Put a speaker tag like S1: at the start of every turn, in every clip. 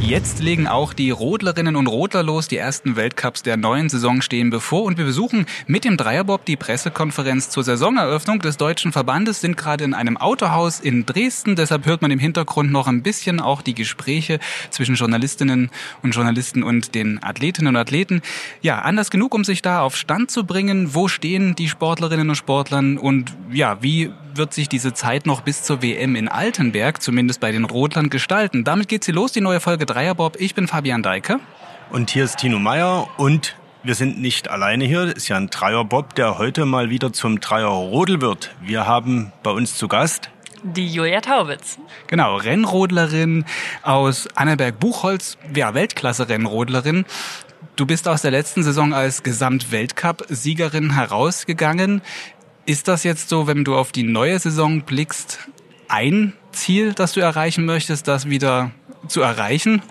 S1: Jetzt legen auch die Rodlerinnen und Rodler los. Die ersten Weltcups der neuen Saison stehen bevor und wir besuchen mit dem Dreierbob die Pressekonferenz zur Saisoneröffnung des deutschen Verbandes, sind gerade in einem Autohaus in Dresden. Deshalb hört man im Hintergrund noch ein bisschen auch die Gespräche zwischen Journalistinnen und Journalisten und den Athletinnen und Athleten. Ja, anders genug, um sich da auf Stand zu bringen. Wo stehen die Sportlerinnen und Sportlern und ja, wie wird sich diese Zeit noch bis zur WM in Altenberg, zumindest bei den Rodlern, gestalten? Damit geht sie los, die neue Folge Dreierbob. Ich bin Fabian Deike.
S2: Und hier ist Tino Meyer und wir sind nicht alleine hier. Es ist ja ein Dreierbob, der heute mal wieder zum Dreierrodel wird. Wir haben bei uns zu Gast
S3: die Julia Taubitz.
S1: Genau, Rennrodlerin aus Annaberg-Buchholz, ja, Weltklasse-Rennrodlerin. Du bist aus der letzten Saison als Gesamtweltcup-Siegerin herausgegangen. Ist das jetzt so, wenn du auf die neue Saison blickst, ein Ziel, das du erreichen möchtest, das wieder zu erreichen?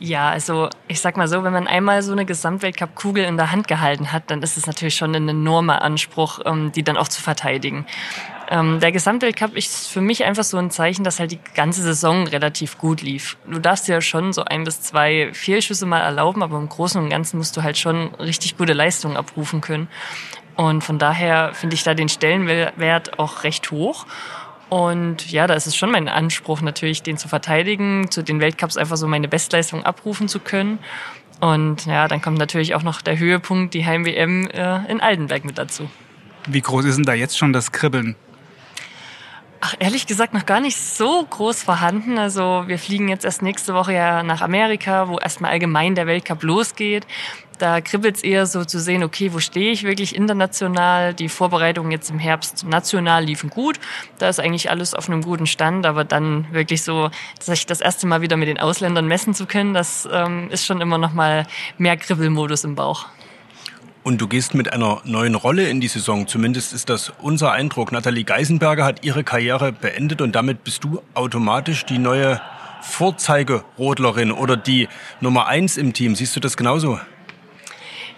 S3: Ja, also ich sag mal so, wenn man einmal so eine Gesamtweltcup-Kugel in der Hand gehalten hat, dann ist es natürlich schon ein enormer Anspruch, ähm, die dann auch zu verteidigen. Ähm, der Gesamtweltcup ist für mich einfach so ein Zeichen, dass halt die ganze Saison relativ gut lief. Du darfst dir ja schon so ein bis zwei Fehlschüsse mal erlauben, aber im Großen und Ganzen musst du halt schon richtig gute Leistungen abrufen können. Und von daher finde ich da den Stellenwert auch recht hoch. Und ja, da ist es schon mein Anspruch natürlich, den zu verteidigen, zu den Weltcups einfach so meine Bestleistung abrufen zu können. Und ja, dann kommt natürlich auch noch der Höhepunkt, die Heim-WM äh, in Altenberg mit dazu.
S1: Wie groß ist denn da jetzt schon das Kribbeln?
S3: Ach, ehrlich gesagt noch gar nicht so groß vorhanden. Also wir fliegen jetzt erst nächste Woche ja nach Amerika, wo erstmal allgemein der Weltcup losgeht. Da kribbelt es eher so zu sehen, okay, wo stehe ich wirklich international? Die Vorbereitungen jetzt im Herbst national liefen gut. Da ist eigentlich alles auf einem guten Stand, aber dann wirklich so, dass ich das erste Mal wieder mit den Ausländern messen zu können, das ähm, ist schon immer noch mal mehr Kribbelmodus im Bauch.
S2: Und du gehst mit einer neuen Rolle in die Saison. Zumindest ist das unser Eindruck. Nathalie Geisenberger hat ihre Karriere beendet und damit bist du automatisch die neue Vorzeigerodlerin oder die Nummer eins im Team. Siehst du das genauso?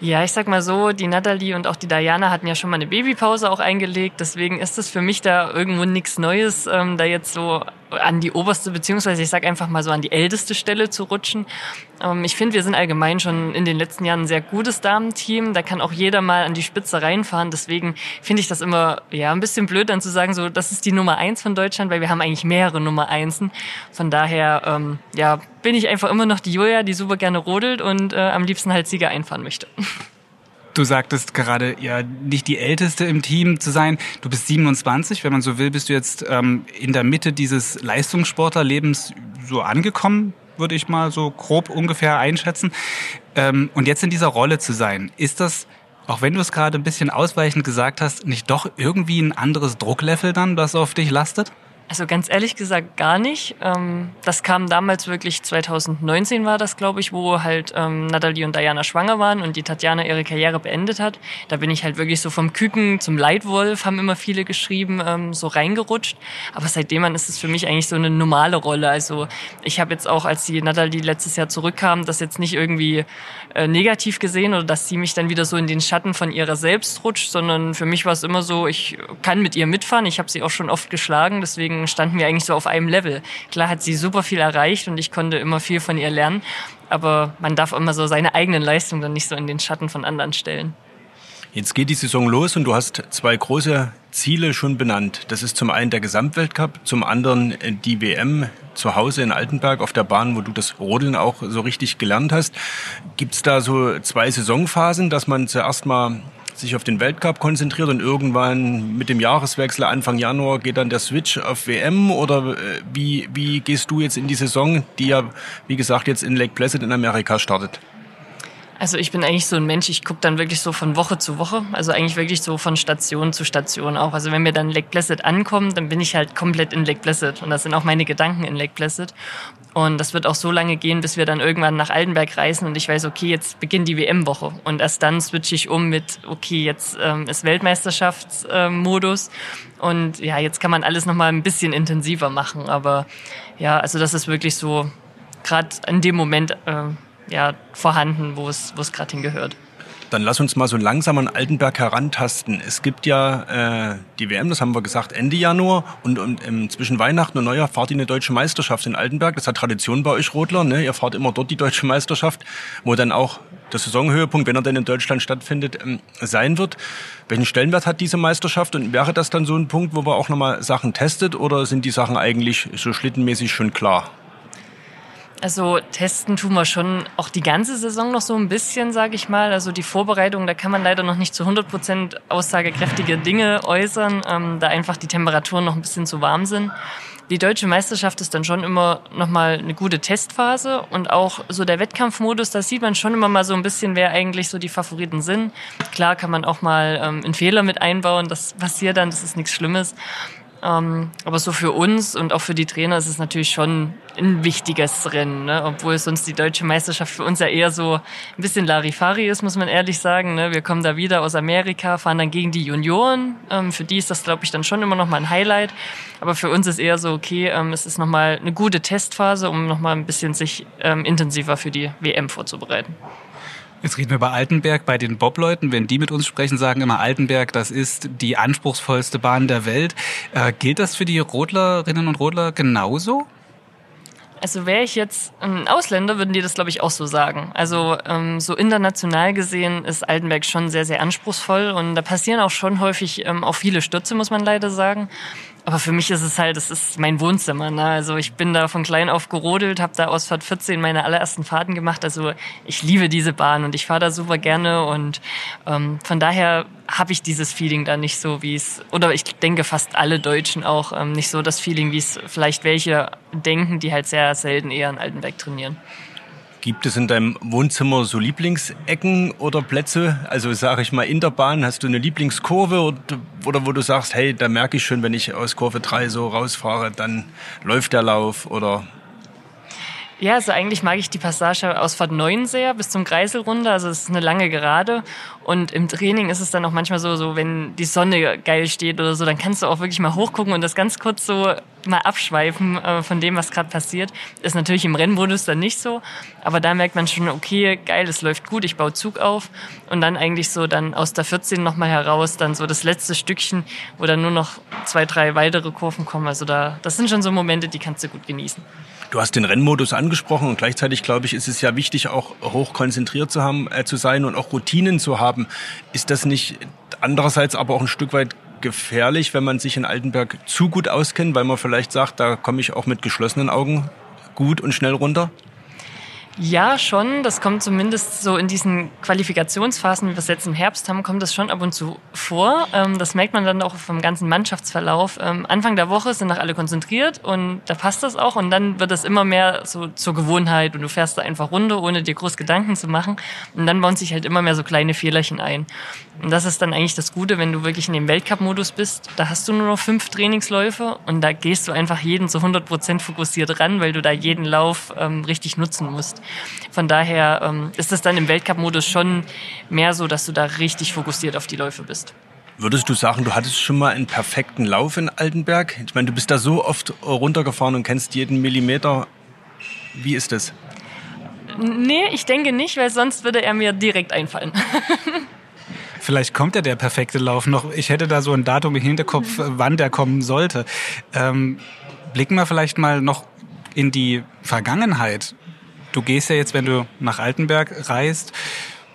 S3: Ja, ich sag mal so, die Natalie und auch die Diana hatten ja schon mal eine Babypause auch eingelegt. Deswegen ist es für mich da irgendwo nichts Neues, ähm, da jetzt so an die oberste, beziehungsweise ich sag einfach mal so an die älteste Stelle zu rutschen. Ähm, ich finde, wir sind allgemein schon in den letzten Jahren ein sehr gutes Damenteam. Da kann auch jeder mal an die Spitze reinfahren. Deswegen finde ich das immer ja ein bisschen blöd, dann zu sagen, so das ist die Nummer eins von Deutschland, weil wir haben eigentlich mehrere Nummer Einsen. Von daher ähm, ja bin ich einfach immer noch die Julia, die super gerne rodelt und äh, am liebsten halt Sieger einfahren möchte.
S1: Du sagtest gerade, ja, nicht die Älteste im Team zu sein. Du bist 27, wenn man so will, bist du jetzt ähm, in der Mitte dieses Leistungssportlerlebens so angekommen, würde ich mal so grob ungefähr einschätzen. Ähm, und jetzt in dieser Rolle zu sein, ist das, auch wenn du es gerade ein bisschen ausweichend gesagt hast, nicht doch irgendwie ein anderes Drucklevel dann, das auf dich lastet?
S3: Also ganz ehrlich gesagt gar nicht. Ähm, das kam damals wirklich 2019 war das, glaube ich, wo halt ähm, Natalie und Diana schwanger waren und die Tatjana ihre Karriere beendet hat. Da bin ich halt wirklich so vom Küken zum Leitwolf, haben immer viele geschrieben, ähm, so reingerutscht. Aber seitdem an ist es für mich eigentlich so eine normale Rolle. Also ich habe jetzt auch, als die Natalie letztes Jahr zurückkam, das jetzt nicht irgendwie äh, negativ gesehen oder dass sie mich dann wieder so in den Schatten von ihrer selbst rutscht, sondern für mich war es immer so, ich kann mit ihr mitfahren. Ich habe sie auch schon oft geschlagen, deswegen standen wir eigentlich so auf einem Level. Klar hat sie super viel erreicht und ich konnte immer viel von ihr lernen, aber man darf immer so seine eigenen Leistungen dann nicht so in den Schatten von anderen stellen.
S2: Jetzt geht die Saison los und du hast zwei große Ziele schon benannt. Das ist zum einen der Gesamtweltcup, zum anderen die WM zu Hause in Altenberg auf der Bahn, wo du das Rodeln auch so richtig gelernt hast. Gibt es da so zwei Saisonphasen, dass man zuerst mal sich auf den Weltcup konzentriert und irgendwann mit dem Jahreswechsel Anfang Januar geht dann der Switch auf WM oder äh, wie, wie gehst du jetzt in die Saison, die ja, wie gesagt, jetzt in Lake Placid in Amerika startet?
S3: Also ich bin eigentlich so ein Mensch, ich gucke dann wirklich so von Woche zu Woche, also eigentlich wirklich so von Station zu Station auch. Also wenn wir dann Lake Placid ankommen, dann bin ich halt komplett in Lake Placid und das sind auch meine Gedanken in Lake Placid. Und das wird auch so lange gehen, bis wir dann irgendwann nach Altenberg reisen und ich weiß, okay, jetzt beginnt die WM-Woche und erst dann switche ich um mit, okay, jetzt ähm, ist Weltmeisterschaftsmodus äh, und ja, jetzt kann man alles nochmal ein bisschen intensiver machen. Aber ja, also das ist wirklich so gerade in dem Moment... Äh, ja, vorhanden, wo es, wo es gerade hingehört.
S2: Dann lass uns mal so langsam an Altenberg herantasten. Es gibt ja äh, die WM, das haben wir gesagt, Ende Januar und, und ähm, zwischen Weihnachten und Neujahr fahrt ihr eine deutsche Meisterschaft in Altenberg. Das hat Tradition bei euch Rodler. Ne? Ihr fahrt immer dort die deutsche Meisterschaft, wo dann auch der Saisonhöhepunkt, wenn er denn in Deutschland stattfindet, ähm, sein wird. Welchen Stellenwert hat diese Meisterschaft und wäre das dann so ein Punkt, wo man auch nochmal Sachen testet oder sind die Sachen eigentlich so schlittenmäßig schon klar?
S3: Also testen tun wir schon auch die ganze Saison noch so ein bisschen, sage ich mal. Also die Vorbereitung, da kann man leider noch nicht zu 100 Prozent aussagekräftige Dinge äußern, ähm, da einfach die Temperaturen noch ein bisschen zu warm sind. Die deutsche Meisterschaft ist dann schon immer noch mal eine gute Testphase und auch so der Wettkampfmodus, da sieht man schon immer mal so ein bisschen, wer eigentlich so die Favoriten sind. Klar kann man auch mal ähm, einen Fehler mit einbauen, das passiert dann, das ist nichts Schlimmes. Ähm, aber so für uns und auch für die Trainer ist es natürlich schon ein wichtiges Rennen, ne? obwohl sonst die deutsche Meisterschaft für uns ja eher so ein bisschen Larifari ist, muss man ehrlich sagen. Ne? Wir kommen da wieder aus Amerika, fahren dann gegen die Junioren. Ähm, für die ist das, glaube ich, dann schon immer noch mal ein Highlight. Aber für uns ist eher so, okay, ähm, es ist noch mal eine gute Testphase, um noch mal ein bisschen sich ähm, intensiver für die WM vorzubereiten.
S1: Jetzt reden wir über Altenberg bei den Bobleuten. Wenn die mit uns sprechen, sagen immer Altenberg, das ist die anspruchsvollste Bahn der Welt. Äh, gilt das für die Rodlerinnen und Rodler genauso?
S3: Also wäre ich jetzt ein Ausländer, würden die das, glaube ich, auch so sagen. Also ähm, so international gesehen ist Altenberg schon sehr, sehr anspruchsvoll und da passieren auch schon häufig ähm, auch viele Stürze, muss man leider sagen. Aber für mich ist es halt, es ist mein Wohnzimmer. Ne? Also ich bin da von klein auf gerodelt, habe da Ausfahrt 14 meine allerersten Fahrten gemacht. Also ich liebe diese Bahn und ich fahre da super gerne und ähm, von daher habe ich dieses Feeling da nicht so, wie es, oder ich denke fast alle Deutschen auch, ähm, nicht so das Feeling, wie es vielleicht welche denken, die halt sehr selten eher in Altenberg trainieren.
S2: Gibt es in deinem Wohnzimmer so Lieblingsecken oder Plätze? Also sage ich mal in der Bahn, hast du eine Lieblingskurve oder, oder wo du sagst, hey, da merke ich schon, wenn ich aus Kurve 3 so rausfahre, dann läuft der Lauf oder
S3: ja, also eigentlich mag ich die Passage aus Fahrt 9 sehr bis zum Kreisel runter. Also es ist eine lange Gerade. Und im Training ist es dann auch manchmal so, so wenn die Sonne geil steht oder so, dann kannst du auch wirklich mal hochgucken und das ganz kurz so mal abschweifen äh, von dem, was gerade passiert. Ist natürlich im Rennmodus dann nicht so. Aber da merkt man schon, okay, geil, es läuft gut, ich baue Zug auf. Und dann eigentlich so dann aus der 14 nochmal heraus, dann so das letzte Stückchen, wo dann nur noch zwei, drei weitere Kurven kommen. Also da, das sind schon so Momente, die kannst du gut genießen.
S2: Du hast den Rennmodus angesprochen und gleichzeitig glaube ich, ist es ja wichtig, auch hoch konzentriert zu haben, äh, zu sein und auch Routinen zu haben. Ist das nicht andererseits aber auch ein Stück weit gefährlich, wenn man sich in Altenberg zu gut auskennt, weil man vielleicht sagt, da komme ich auch mit geschlossenen Augen gut und schnell runter?
S3: Ja, schon. Das kommt zumindest so in diesen Qualifikationsphasen, wie wir es jetzt im Herbst haben, kommt das schon ab und zu vor. Ähm, das merkt man dann auch vom ganzen Mannschaftsverlauf. Ähm, Anfang der Woche sind noch alle konzentriert und da passt das auch. Und dann wird das immer mehr so zur Gewohnheit und du fährst da einfach runter, ohne dir groß Gedanken zu machen. Und dann bauen sich halt immer mehr so kleine Fehlerchen ein. Und das ist dann eigentlich das Gute, wenn du wirklich in dem Weltcup-Modus bist. Da hast du nur noch fünf Trainingsläufe und da gehst du einfach jeden zu 100 Prozent fokussiert ran, weil du da jeden Lauf ähm, richtig nutzen musst. Von daher ähm, ist es dann im Weltcup-Modus schon mehr so, dass du da richtig fokussiert auf die Läufe bist.
S2: Würdest du sagen, du hattest schon mal einen perfekten Lauf in Altenberg? Ich meine, du bist da so oft runtergefahren und kennst jeden Millimeter. Wie ist das?
S3: Nee, ich denke nicht, weil sonst würde er mir direkt einfallen.
S1: Vielleicht kommt ja der perfekte Lauf noch. Ich hätte da so ein Datum im Hinterkopf, wann der kommen sollte. Ähm, blicken wir vielleicht mal noch in die Vergangenheit. Du gehst ja jetzt, wenn du nach Altenberg reist,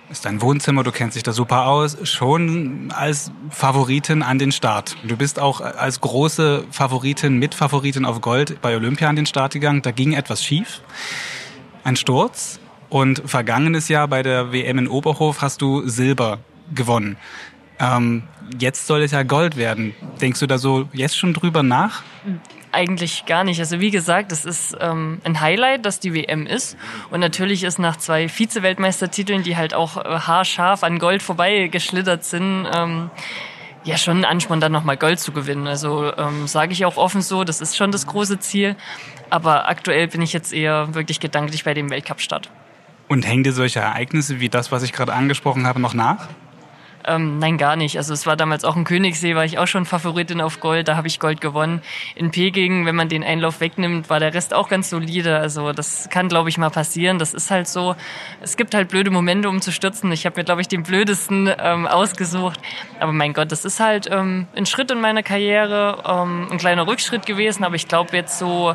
S1: ist dein Wohnzimmer, du kennst dich da super aus, schon als Favoritin an den Start. Du bist auch als große Favoritin, Mitfavoritin auf Gold bei Olympia an den Start gegangen. Da ging etwas schief. Ein Sturz. Und vergangenes Jahr bei der WM in Oberhof hast du Silber gewonnen. Ähm, jetzt soll es ja Gold werden. Denkst du da so jetzt schon drüber nach?
S3: Eigentlich gar nicht. Also wie gesagt, es ist ähm, ein Highlight, dass die WM ist. Und natürlich ist nach zwei Vize-Weltmeistertiteln, die halt auch äh, haarscharf an Gold vorbeigeschlittert sind, ähm, ja schon ein Ansporn, dann nochmal Gold zu gewinnen. Also ähm, sage ich auch offen so, das ist schon das große Ziel. Aber aktuell bin ich jetzt eher wirklich gedanklich bei dem Weltcup-Start.
S1: Und hängen dir solche Ereignisse wie das, was ich gerade angesprochen habe, noch nach?
S3: Ähm, nein, gar nicht. Also es war damals auch ein Königssee, war ich auch schon Favoritin auf Gold, da habe ich Gold gewonnen. In Peking, wenn man den Einlauf wegnimmt, war der Rest auch ganz solide. Also das kann, glaube ich, mal passieren. Das ist halt so. Es gibt halt blöde Momente, um zu stürzen. Ich habe mir, glaube ich, den blödesten ähm, ausgesucht. Aber mein Gott, das ist halt ähm, ein Schritt in meiner Karriere, ähm, ein kleiner Rückschritt gewesen. Aber ich glaube jetzt so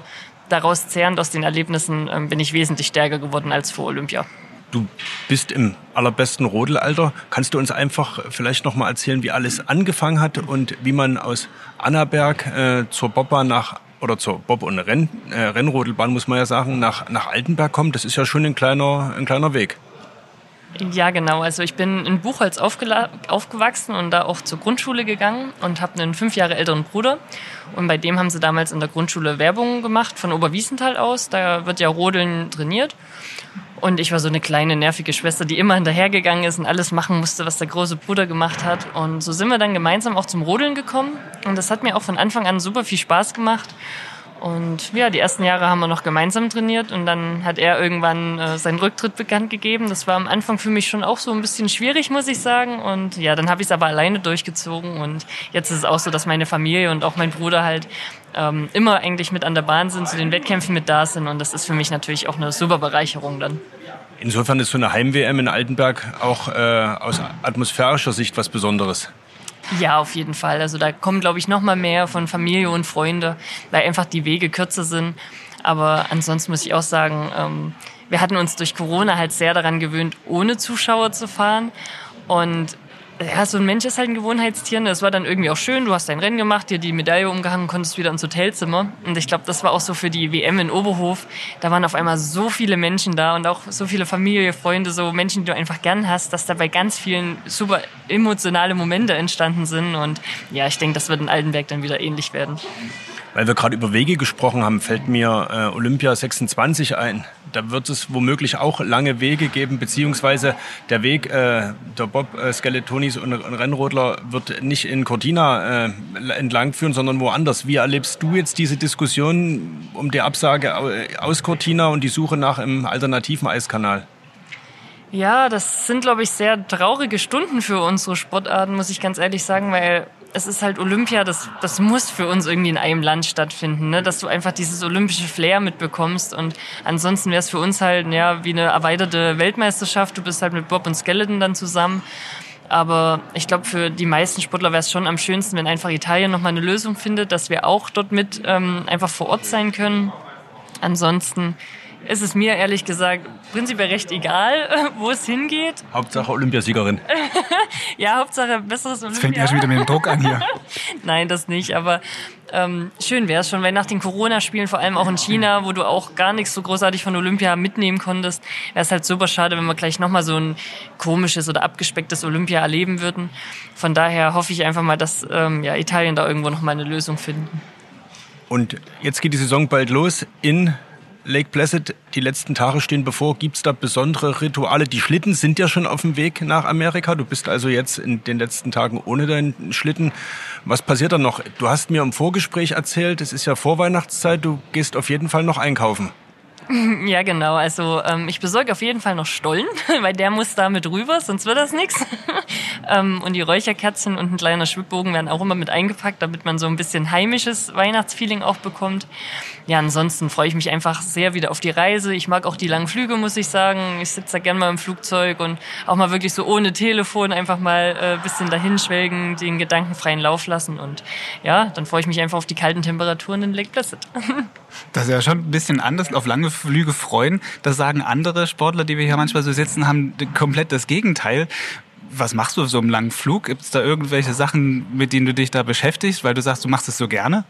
S3: daraus zehrend aus den Erlebnissen ähm, bin ich wesentlich stärker geworden als vor Olympia.
S2: Du bist im allerbesten Rodelalter. Kannst du uns einfach vielleicht noch mal erzählen, wie alles angefangen hat und wie man aus Annaberg äh, zur Bobbahn nach oder zur Bob- und Renn, äh, Rennrodelbahn muss man ja sagen, nach, nach Altenberg kommt? Das ist ja schon ein kleiner, ein kleiner Weg.
S3: Ja, genau. Also ich bin in Buchholz aufgewachsen und da auch zur Grundschule gegangen und habe einen fünf Jahre älteren Bruder. Und bei dem haben sie damals in der Grundschule Werbung gemacht von Oberwiesenthal aus. Da wird ja Rodeln trainiert. Und ich war so eine kleine, nervige Schwester, die immer hinterhergegangen ist und alles machen musste, was der große Bruder gemacht hat. Und so sind wir dann gemeinsam auch zum Rodeln gekommen. Und das hat mir auch von Anfang an super viel Spaß gemacht. Und ja, die ersten Jahre haben wir noch gemeinsam trainiert und dann hat er irgendwann äh, seinen Rücktritt bekannt gegeben. Das war am Anfang für mich schon auch so ein bisschen schwierig, muss ich sagen. Und ja, dann habe ich es aber alleine durchgezogen und jetzt ist es auch so, dass meine Familie und auch mein Bruder halt ähm, immer eigentlich mit an der Bahn sind, zu den Wettkämpfen mit da sind und das ist für mich natürlich auch eine super Bereicherung dann.
S2: Insofern ist so eine Heim-WM in Altenberg auch äh, aus atmosphärischer Sicht was Besonderes.
S3: Ja, auf jeden Fall. Also da kommen, glaube ich, noch mal mehr von Familie und Freunde, weil einfach die Wege kürzer sind. Aber ansonsten muss ich auch sagen, ähm, wir hatten uns durch Corona halt sehr daran gewöhnt, ohne Zuschauer zu fahren. Und ja, so ein Mensch ist halt ein Gewohnheitstier. Das war dann irgendwie auch schön. Du hast dein Rennen gemacht, dir die Medaille umgehangen, konntest wieder ins Hotelzimmer. Und ich glaube, das war auch so für die WM in Oberhof. Da waren auf einmal so viele Menschen da und auch so viele Familie, Freunde, so Menschen, die du einfach gern hast, dass dabei ganz vielen super emotionale Momente entstanden sind. Und ja, ich denke, das wird in Altenberg dann wieder ähnlich werden.
S2: Weil wir gerade über Wege gesprochen haben, fällt mir äh, Olympia 26 ein. Da wird es womöglich auch lange Wege geben, beziehungsweise der Weg äh, der Bob äh, Skeletonis und, und Rennrodler wird nicht in Cortina äh, entlang führen, sondern woanders. Wie erlebst du jetzt diese Diskussion um die Absage aus Cortina und die Suche nach einem alternativen Eiskanal?
S3: Ja, das sind, glaube ich, sehr traurige Stunden für unsere Sportarten, muss ich ganz ehrlich sagen, weil es ist halt Olympia, das, das muss für uns irgendwie in einem Land stattfinden, ne? dass du einfach dieses olympische Flair mitbekommst. Und ansonsten wäre es für uns halt ja, wie eine erweiterte Weltmeisterschaft. Du bist halt mit Bob und Skeleton dann zusammen. Aber ich glaube, für die meisten Sportler wäre es schon am schönsten, wenn einfach Italien nochmal eine Lösung findet, dass wir auch dort mit ähm, einfach vor Ort sein können. Ansonsten ist es mir ehrlich gesagt prinzipiell recht egal, wo es hingeht.
S2: Hauptsache Olympiasiegerin.
S3: ja, Hauptsache besseres Olympia.
S1: Das fängt ja schon wieder mit dem Druck an hier.
S3: Nein, das nicht, aber ähm, schön wäre es schon, weil nach den Corona-Spielen, vor allem auch in China, wo du auch gar nichts so großartig von Olympia mitnehmen konntest, wäre es halt super schade, wenn wir gleich nochmal so ein komisches oder abgespecktes Olympia erleben würden. Von daher hoffe ich einfach mal, dass ähm, ja, Italien da irgendwo nochmal eine Lösung finden.
S2: Und jetzt geht die Saison bald los in Lake Placid, die letzten Tage stehen bevor. Gibt es da besondere Rituale? Die Schlitten sind ja schon auf dem Weg nach Amerika. Du bist also jetzt in den letzten Tagen ohne deinen Schlitten. Was passiert dann noch? Du hast mir im Vorgespräch erzählt, es ist ja Vorweihnachtszeit, du gehst auf jeden Fall noch einkaufen.
S3: Ja, genau. Also ähm, ich besorge auf jeden Fall noch Stollen, weil der muss da mit rüber, sonst wird das nichts. ähm, und die Räucherkerzen und ein kleiner Schwibbogen werden auch immer mit eingepackt, damit man so ein bisschen heimisches Weihnachtsfeeling auch bekommt. Ja, ansonsten freue ich mich einfach sehr wieder auf die Reise. Ich mag auch die langen Flüge, muss ich sagen. Ich sitze da gerne mal im Flugzeug und auch mal wirklich so ohne Telefon einfach mal äh, bisschen dahin schwelgen, den gedankenfreien Lauf lassen. Und ja, dann freue ich mich einfach auf die kalten Temperaturen in Lake Placid.
S1: das ist ja schon ein bisschen anders auf lange Flüge freuen. Das sagen andere Sportler, die wir hier manchmal so sitzen, haben komplett das Gegenteil. Was machst du auf so einem langen Flug? Gibt es da irgendwelche Sachen, mit denen du dich da beschäftigst, weil du sagst, du machst es so gerne?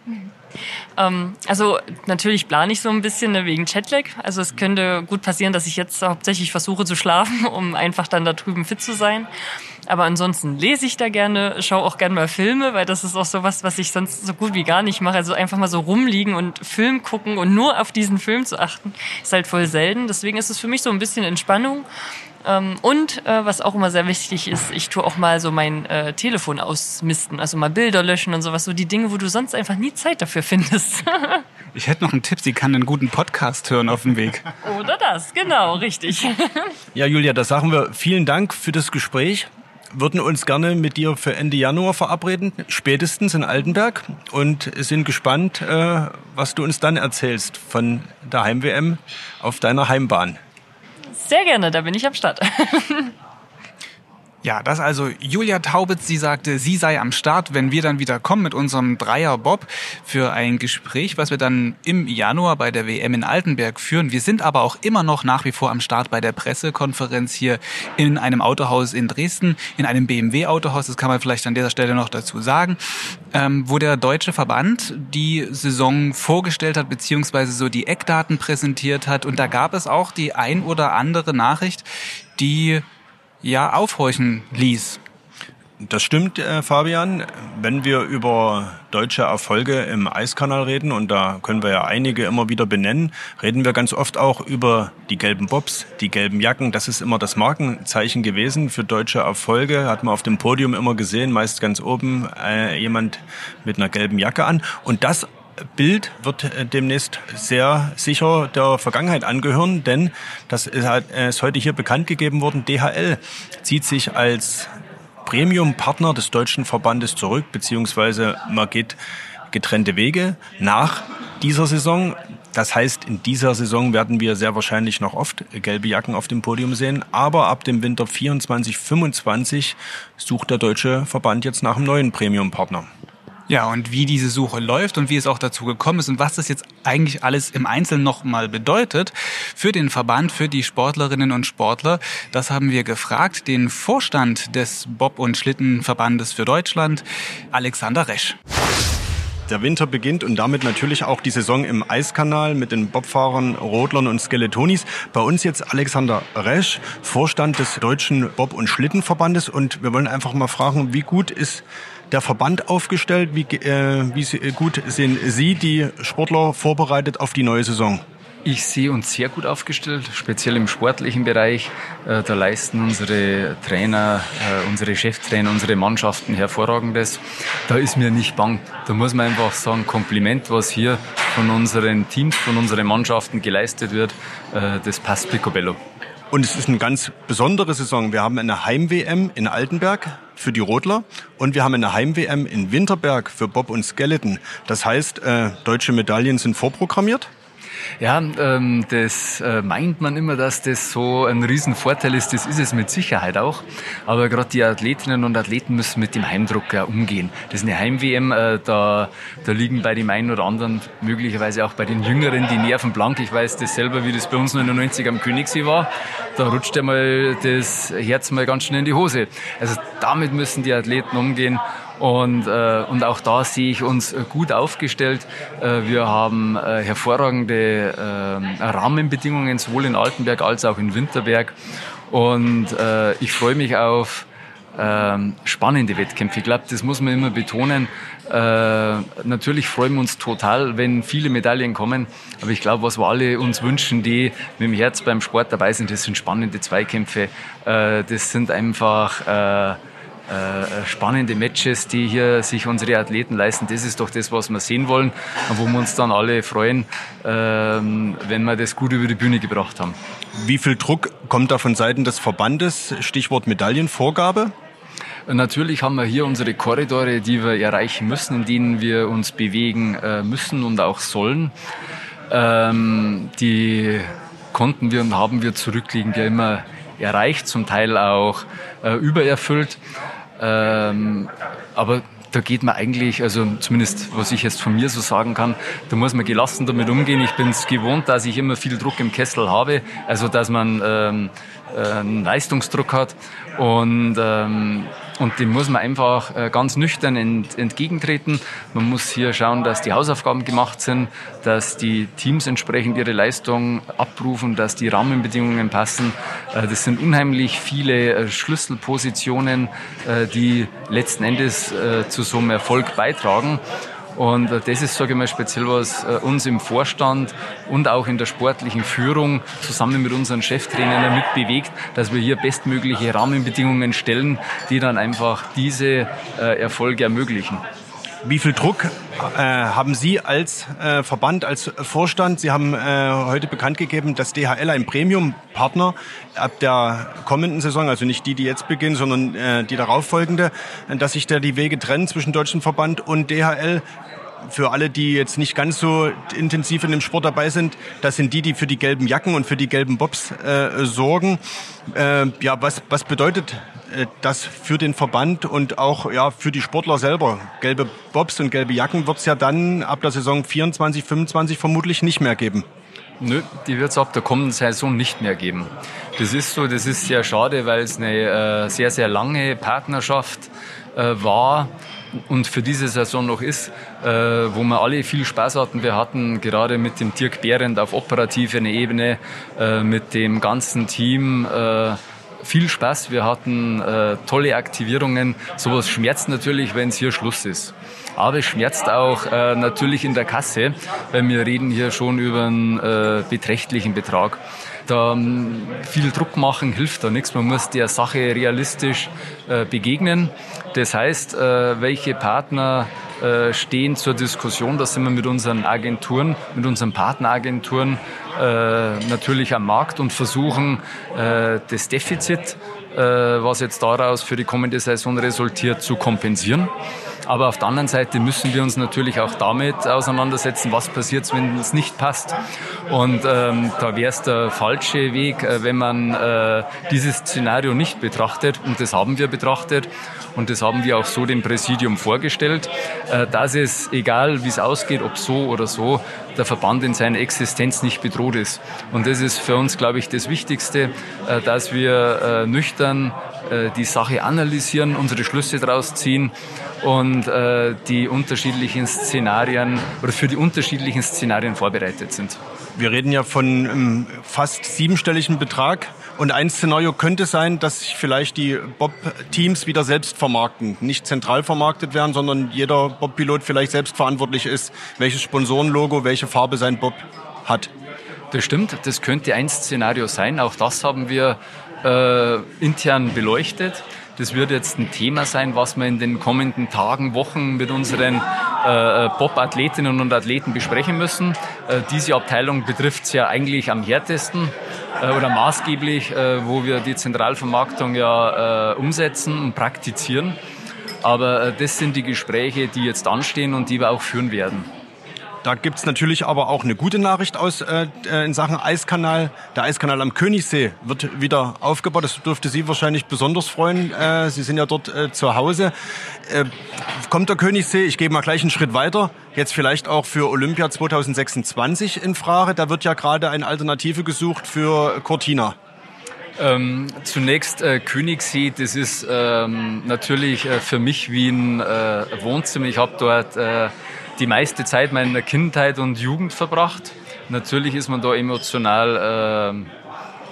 S3: Ähm, also natürlich plane ich so ein bisschen ne, wegen Jetlag. Also es könnte gut passieren, dass ich jetzt hauptsächlich versuche zu schlafen, um einfach dann da drüben fit zu sein. Aber ansonsten lese ich da gerne, schaue auch gerne mal Filme, weil das ist auch so was, was ich sonst so gut wie gar nicht mache. Also einfach mal so rumliegen und Film gucken und nur auf diesen Film zu achten, ist halt voll selten. Deswegen ist es für mich so ein bisschen Entspannung. Ähm, und äh, was auch immer sehr wichtig ist, ich tue auch mal so mein äh, Telefon ausmisten, also mal Bilder löschen und sowas, so die Dinge, wo du sonst einfach nie Zeit dafür findest.
S1: ich hätte noch einen Tipp, sie kann einen guten Podcast hören auf dem Weg.
S3: Oder das, genau, richtig.
S2: ja, Julia, da sagen wir vielen Dank für das Gespräch. Würden uns gerne mit dir für Ende Januar verabreden, spätestens in Altenberg und sind gespannt, äh, was du uns dann erzählst von der Heim-WM auf deiner Heimbahn.
S3: Sehr gerne, da bin ich am Start.
S1: Ja, das also Julia Taubitz, sie sagte, sie sei am Start, wenn wir dann wieder kommen mit unserem Dreier Bob für ein Gespräch, was wir dann im Januar bei der WM in Altenberg führen. Wir sind aber auch immer noch nach wie vor am Start bei der Pressekonferenz hier in einem Autohaus in Dresden, in einem BMW Autohaus, das kann man vielleicht an dieser Stelle noch dazu sagen, ähm, wo der deutsche Verband die Saison vorgestellt hat, beziehungsweise so die Eckdaten präsentiert hat. Und da gab es auch die ein oder andere Nachricht, die ja aufhorchen ließ.
S2: Das stimmt, äh, Fabian. Wenn wir über deutsche Erfolge im Eiskanal reden, und da können wir ja einige immer wieder benennen, reden wir ganz oft auch über die gelben Bobs, die gelben Jacken. Das ist immer das Markenzeichen gewesen für deutsche Erfolge. Hat man auf dem Podium immer gesehen, meist ganz oben äh, jemand mit einer gelben Jacke an. Und das Bild wird äh, demnächst sehr sicher der Vergangenheit angehören, denn das äh, ist heute hier bekannt gegeben worden. DHL zieht sich als Premium-Partner des deutschen Verbandes zurück, beziehungsweise man geht getrennte Wege nach dieser Saison. Das heißt, in dieser Saison werden wir sehr wahrscheinlich noch oft gelbe Jacken auf dem Podium sehen. Aber ab dem Winter 24, 25 sucht der deutsche Verband jetzt nach einem neuen Premium-Partner.
S1: Ja, und wie diese Suche läuft und wie es auch dazu gekommen ist und was das jetzt eigentlich alles im Einzelnen nochmal bedeutet für den Verband, für die Sportlerinnen und Sportler, das haben wir gefragt, den Vorstand des Bob- und Schlittenverbandes für Deutschland, Alexander Resch.
S2: Der Winter beginnt und damit natürlich auch die Saison im Eiskanal mit den Bobfahrern, Rodlern und Skeletonis. Bei uns jetzt Alexander Resch, Vorstand des Deutschen Bob- und Schlittenverbandes. Und wir wollen einfach mal fragen, wie gut ist der Verband aufgestellt? Wie, äh, wie gut sind Sie, die Sportler, vorbereitet auf die neue Saison?
S4: Ich sehe uns sehr gut aufgestellt, speziell im sportlichen Bereich. Äh, da leisten unsere Trainer, äh, unsere Cheftrainer, unsere Mannschaften hervorragendes. Da ist mir nicht bang. Da muss man einfach sagen, Kompliment, was hier von unseren Teams, von unseren Mannschaften geleistet wird, äh, das passt picobello.
S2: Und es ist eine ganz besondere Saison. Wir haben eine Heim-WM in Altenberg für die Rodler und wir haben eine Heim-WM in Winterberg für Bob und Skeleton. Das heißt, äh, deutsche Medaillen sind vorprogrammiert.
S4: Ja, ähm, das äh, meint man immer, dass das so ein Riesenvorteil ist. Das ist es mit Sicherheit auch. Aber gerade die Athletinnen und Athleten müssen mit dem Heimdruck ja umgehen. Das ist eine Heim-WM, äh, da, da liegen bei dem einen oder anderen, möglicherweise auch bei den Jüngeren, die Nerven blank. Ich weiß das selber, wie das bei uns 99 am Königssee war. Da rutscht ja mal das Herz mal ganz schnell in die Hose. Also damit müssen die Athleten umgehen. Und, äh, und auch da sehe ich uns gut aufgestellt. Äh, wir haben äh, hervorragende äh, Rahmenbedingungen, sowohl in Altenberg als auch in Winterberg. Und äh, ich freue mich auf äh, spannende Wettkämpfe. Ich glaube, das muss man immer betonen. Äh, natürlich freuen wir uns total, wenn viele Medaillen kommen. Aber ich glaube, was wir alle uns wünschen, die mit dem Herz beim Sport dabei sind, das sind spannende Zweikämpfe. Äh, das sind einfach äh, äh, spannende Matches, die hier sich unsere Athleten leisten. Das ist doch das, was wir sehen wollen und wo wir uns dann alle freuen, ähm, wenn wir das gut über die Bühne gebracht haben.
S2: Wie viel Druck kommt da von Seiten des Verbandes? Stichwort Medaillenvorgabe?
S4: Natürlich haben wir hier unsere Korridore, die wir erreichen müssen, in denen wir uns bewegen äh, müssen und auch sollen. Ähm, die konnten wir und haben wir zurückliegend ja immer erreicht, zum Teil auch äh, übererfüllt. Ähm, aber da geht man eigentlich, also zumindest was ich jetzt von mir so sagen kann, da muss man gelassen damit umgehen. Ich bin es gewohnt, dass ich immer viel Druck im Kessel habe, also dass man ähm, äh, einen Leistungsdruck hat und ähm, und dem muss man einfach äh, ganz nüchtern ent, entgegentreten. Man muss hier schauen, dass die Hausaufgaben gemacht sind, dass die Teams entsprechend ihre Leistung abrufen, dass die Rahmenbedingungen passen. Äh, das sind unheimlich viele äh, Schlüsselpositionen, die letzten Endes zu so einem Erfolg beitragen. Und äh, das ist, sage ich mal, speziell was äh, uns im Vorstand und auch in der sportlichen Führung zusammen mit unseren Cheftrainern damit bewegt, dass wir hier bestmögliche Rahmenbedingungen stellen, die dann einfach diese äh, Erfolge ermöglichen.
S2: Wie viel Druck äh, haben Sie als äh, Verband, als Vorstand? Sie haben äh, heute bekannt gegeben, dass DHL ein Premium-Partner ab der kommenden Saison, also nicht die, die jetzt beginnt, sondern äh, die darauffolgende, dass sich da die Wege trennen zwischen Deutschen Verband und DHL für alle, die jetzt nicht ganz so intensiv in dem Sport dabei sind, das sind die, die für die gelben Jacken und für die gelben Bobs äh, sorgen. Äh, ja, was, was bedeutet äh, das für den Verband und auch ja, für die Sportler selber? Gelbe Bobs und gelbe Jacken wird es ja dann ab der Saison 24, 25 vermutlich nicht mehr geben.
S4: Nö, die wird es ab der kommenden Saison nicht mehr geben. Das ist so, das ist sehr schade, weil es eine äh, sehr, sehr lange Partnerschaft äh, war und für diese Saison noch ist, äh, wo wir alle viel Spaß hatten. Wir hatten gerade mit dem Dirk Behrendt auf operativer Ebene, äh, mit dem ganzen Team äh, viel Spaß. Wir hatten äh, tolle Aktivierungen. Sowas schmerzt natürlich, wenn es hier Schluss ist. Aber es schmerzt auch äh, natürlich in der Kasse, weil wir reden hier schon über einen äh, beträchtlichen Betrag. Da ähm, viel Druck machen hilft da nichts. Man muss der Sache realistisch äh, begegnen. Das heißt, äh, welche Partner äh, stehen zur Diskussion. Da sind wir mit unseren Agenturen, mit unseren Partneragenturen natürlich am Markt und versuchen das Defizit, was jetzt daraus für die kommende Saison resultiert, zu kompensieren. Aber auf der anderen Seite müssen wir uns natürlich auch damit auseinandersetzen, was passiert, wenn es nicht passt. Und ähm, da wäre es der falsche Weg, äh, wenn man äh, dieses Szenario nicht betrachtet. Und das haben wir betrachtet. Und das haben wir auch so dem Präsidium vorgestellt, äh, dass es, egal wie es ausgeht, ob so oder so, der Verband in seiner Existenz nicht bedroht ist. Und das ist für uns, glaube ich, das Wichtigste, äh, dass wir nüchtern die Sache analysieren, unsere Schlüsse daraus ziehen und äh, die unterschiedlichen Szenarien oder für die unterschiedlichen Szenarien vorbereitet sind.
S2: Wir reden ja von einem fast siebenstelligen Betrag. Und ein Szenario könnte sein, dass sich vielleicht die Bob-Teams wieder selbst vermarkten. Nicht zentral vermarktet werden, sondern jeder Bob-Pilot vielleicht selbst verantwortlich ist, welches Sponsorenlogo, welche Farbe sein Bob hat.
S4: Das stimmt, das könnte ein Szenario sein. Auch das haben wir äh, intern beleuchtet. Das wird jetzt ein Thema sein, was wir in den kommenden Tagen, Wochen mit unseren äh, Bob-Athletinnen und Athleten besprechen müssen. Äh, diese Abteilung betrifft es ja eigentlich am härtesten äh, oder maßgeblich, äh, wo wir die Zentralvermarktung ja äh, umsetzen und praktizieren. Aber äh, das sind die Gespräche, die jetzt anstehen und die wir auch führen werden.
S2: Da gibt's natürlich aber auch eine gute Nachricht aus äh, äh, in Sachen Eiskanal. Der Eiskanal am Königssee wird wieder aufgebaut. Das dürfte Sie wahrscheinlich besonders freuen. Äh, Sie sind ja dort äh, zu Hause. Äh, kommt der Königssee, ich gehe mal gleich einen Schritt weiter, jetzt vielleicht auch für Olympia 2026 in Frage. Da wird ja gerade eine Alternative gesucht für Cortina.
S4: Ähm, zunächst äh, Königssee, das ist ähm, natürlich äh, für mich wie ein äh, Wohnzimmer. Ich habe dort äh, die meiste Zeit meiner Kindheit und Jugend verbracht. Natürlich ist man da emotional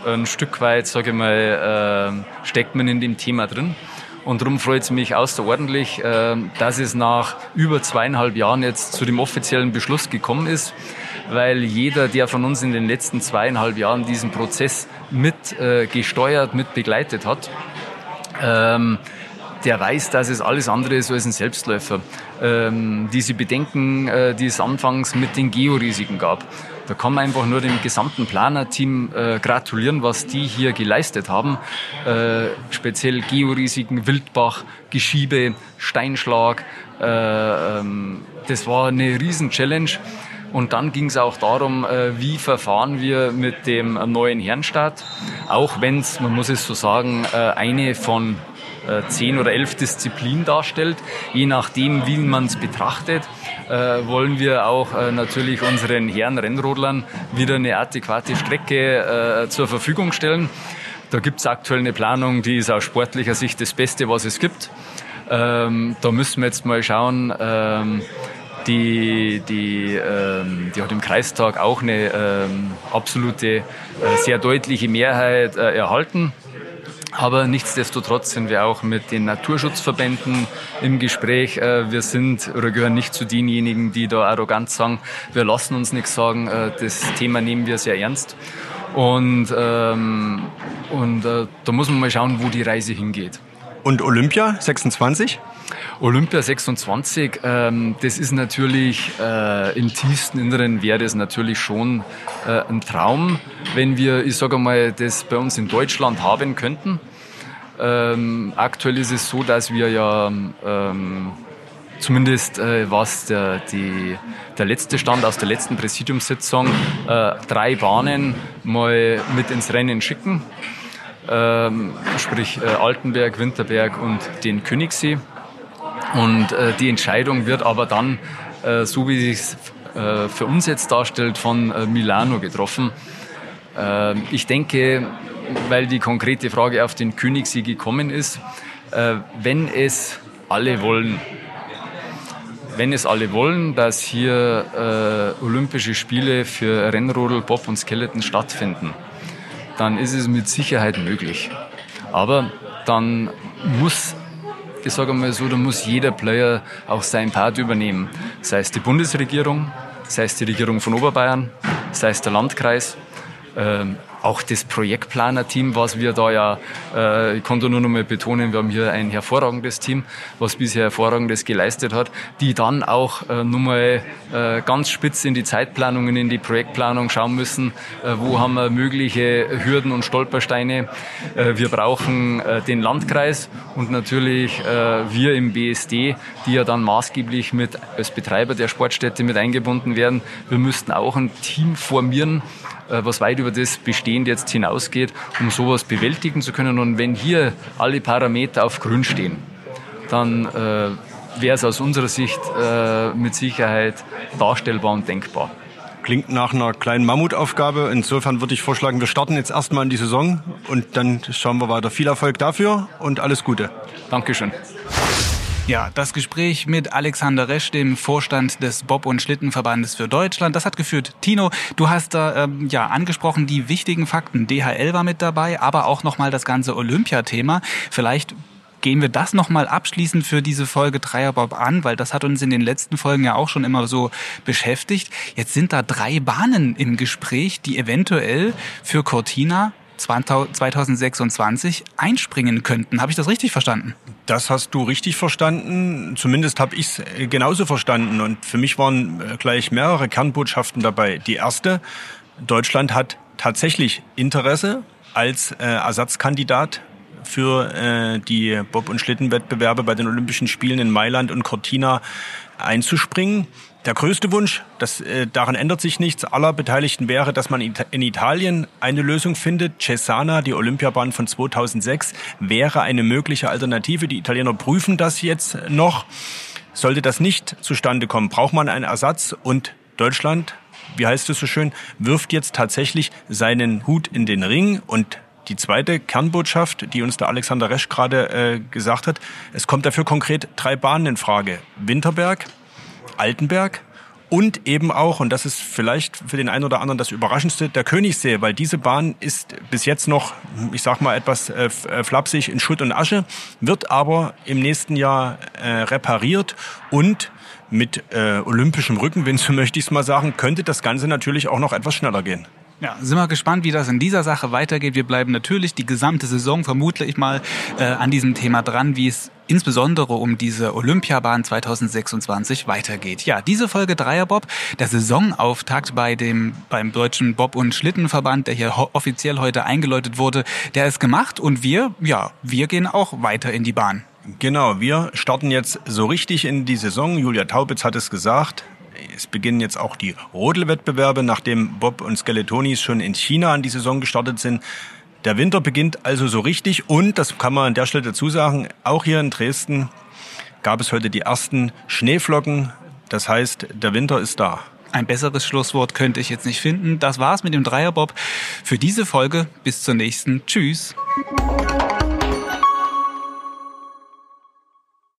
S4: äh, ein Stück weit, sage ich mal, äh, steckt man in dem Thema drin. Und darum freut es mich außerordentlich, äh, dass es nach über zweieinhalb Jahren jetzt zu dem offiziellen Beschluss gekommen ist, weil jeder, der von uns in den letzten zweieinhalb Jahren diesen Prozess mit äh, gesteuert, mit begleitet hat, ähm, der weiß, dass es alles andere ist als ein Selbstläufer. Ähm, diese Bedenken, äh, die es anfangs mit den Georisiken gab. Da kann man einfach nur dem gesamten Planerteam äh, gratulieren, was die hier geleistet haben. Äh, speziell Georisiken, Wildbach, Geschiebe, Steinschlag. Äh, ähm, das war eine Riesen-Challenge. Und dann ging es auch darum, äh, wie verfahren wir mit dem neuen Herrenstaat. Auch wenn es, man muss es so sagen, äh, eine von zehn oder elf Disziplinen darstellt. Je nachdem, wie man es betrachtet, äh, wollen wir auch äh, natürlich unseren Herren Rennrodlern wieder eine adäquate Strecke äh, zur Verfügung stellen. Da gibt es aktuell eine Planung, die ist aus sportlicher Sicht das Beste, was es gibt. Ähm, da müssen wir jetzt mal schauen. Ähm, die, die, ähm, die hat im Kreistag auch eine ähm, absolute, äh, sehr deutliche Mehrheit äh, erhalten. Aber nichtsdestotrotz sind wir auch mit den Naturschutzverbänden im Gespräch. Äh, wir sind oder gehören nicht zu denjenigen, die da arrogant sagen, wir lassen uns nichts sagen. Äh, das Thema nehmen wir sehr ernst. Und, ähm, und äh, da muss man mal schauen, wo die Reise hingeht.
S2: Und Olympia 26?
S4: Olympia 26, ähm, das ist natürlich äh, im tiefsten Inneren wäre das natürlich schon äh, ein Traum, wenn wir, ich sage mal, das bei uns in Deutschland haben könnten. Ähm, aktuell ist es so, dass wir ja ähm, zumindest äh, was der, die, der letzte Stand aus der letzten Präsidiumssitzung äh, drei Bahnen mal mit ins Rennen schicken. Ähm, sprich äh, Altenberg, Winterberg und den Königssee. Und äh, die Entscheidung wird aber dann, äh, so wie es für uns jetzt darstellt, von Milano getroffen. Äh, ich denke, weil die konkrete Frage auf den Königssee gekommen ist, wenn es alle wollen, wenn es alle wollen, dass hier Olympische Spiele für Rennrodel, Bob und Skeleton stattfinden, dann ist es mit Sicherheit möglich. Aber dann muss ich sage mal so, da muss jeder Player auch seinen Part übernehmen. Sei es die Bundesregierung, sei es die Regierung von Oberbayern, sei es der Landkreis. Ähm, auch das Projektplaner-Team, was wir da ja, äh, ich konnte nur noch mal betonen, wir haben hier ein hervorragendes Team, was bisher hervorragendes geleistet hat, die dann auch äh, nur mal äh, ganz spitz in die Zeitplanungen, in die Projektplanung schauen müssen, äh, wo haben wir mögliche Hürden und Stolpersteine. Äh, wir brauchen äh, den Landkreis und natürlich äh, wir im BSD, die ja dann maßgeblich mit als Betreiber der Sportstätte mit eingebunden werden. Wir müssten auch ein Team formieren, was weit über das Bestehende jetzt hinausgeht, um sowas bewältigen zu können. Und wenn hier alle Parameter auf grün stehen, dann äh, wäre es aus unserer Sicht äh, mit Sicherheit darstellbar und denkbar.
S2: Klingt nach einer kleinen Mammutaufgabe. Insofern würde ich vorschlagen, wir starten jetzt erstmal in die Saison und dann schauen wir weiter. Viel Erfolg dafür und alles Gute.
S4: Dankeschön.
S1: Ja, das Gespräch mit Alexander Resch, dem Vorstand des Bob- und Schlittenverbandes für Deutschland, das hat geführt. Tino, du hast da ähm, ja angesprochen die wichtigen Fakten. DHL war mit dabei, aber auch nochmal das ganze Olympiathema. Vielleicht gehen wir das nochmal abschließend für diese Folge Dreierbob an, weil das hat uns in den letzten Folgen ja auch schon immer so beschäftigt. Jetzt sind da drei Bahnen im Gespräch, die eventuell für Cortina 2026 einspringen könnten. Habe ich das richtig verstanden?
S2: Das hast du richtig verstanden. Zumindest habe ich es äh, genauso verstanden. Und für mich waren äh, gleich mehrere Kernbotschaften dabei. Die erste, Deutschland hat tatsächlich Interesse als äh, Ersatzkandidat für äh, die Bob- und Schlittenwettbewerbe bei den Olympischen Spielen in Mailand und Cortina einzuspringen. Der größte Wunsch, das, äh, daran ändert sich nichts, aller Beteiligten wäre, dass man in Italien eine Lösung findet. Cesana, die Olympiabahn von 2006, wäre eine mögliche Alternative. Die Italiener prüfen das jetzt noch. Sollte das nicht zustande kommen, braucht man einen Ersatz und Deutschland, wie heißt es so schön, wirft jetzt tatsächlich seinen Hut in den Ring und die zweite Kernbotschaft, die uns der Alexander Resch gerade äh, gesagt hat, es kommt dafür konkret drei Bahnen in Frage. Winterberg, Altenberg und eben auch, und das ist vielleicht für den einen oder anderen das Überraschendste, der Königssee, weil diese Bahn ist bis jetzt noch, ich sag mal etwas äh, äh, flapsig in Schutt und Asche, wird aber im nächsten Jahr äh, repariert und mit äh, olympischem Rückenwind, so möchte ich es mal sagen, könnte das Ganze natürlich auch noch etwas schneller gehen.
S1: Ja, sind wir gespannt, wie das in dieser Sache weitergeht. Wir bleiben natürlich die gesamte Saison vermutlich mal äh, an diesem Thema dran, wie es insbesondere um diese Olympiabahn 2026 weitergeht. Ja, diese Folge Dreierbob, der Saisonauftakt bei dem beim deutschen Bob- und Schlittenverband, der hier offiziell heute eingeläutet wurde, der ist gemacht und wir, ja, wir gehen auch weiter in die Bahn.
S2: Genau, wir starten jetzt so richtig in die Saison. Julia Taubitz hat es gesagt. Es beginnen jetzt auch die Rodelwettbewerbe, nachdem Bob und Skeletonis schon in China an die Saison gestartet sind. Der Winter beginnt also so richtig und, das kann man an der Stelle dazu sagen, auch hier in Dresden gab es heute die ersten Schneeflocken. Das heißt, der Winter ist da.
S1: Ein besseres Schlusswort könnte ich jetzt nicht finden. Das war's mit dem Dreierbob für diese Folge. Bis zur nächsten. Tschüss.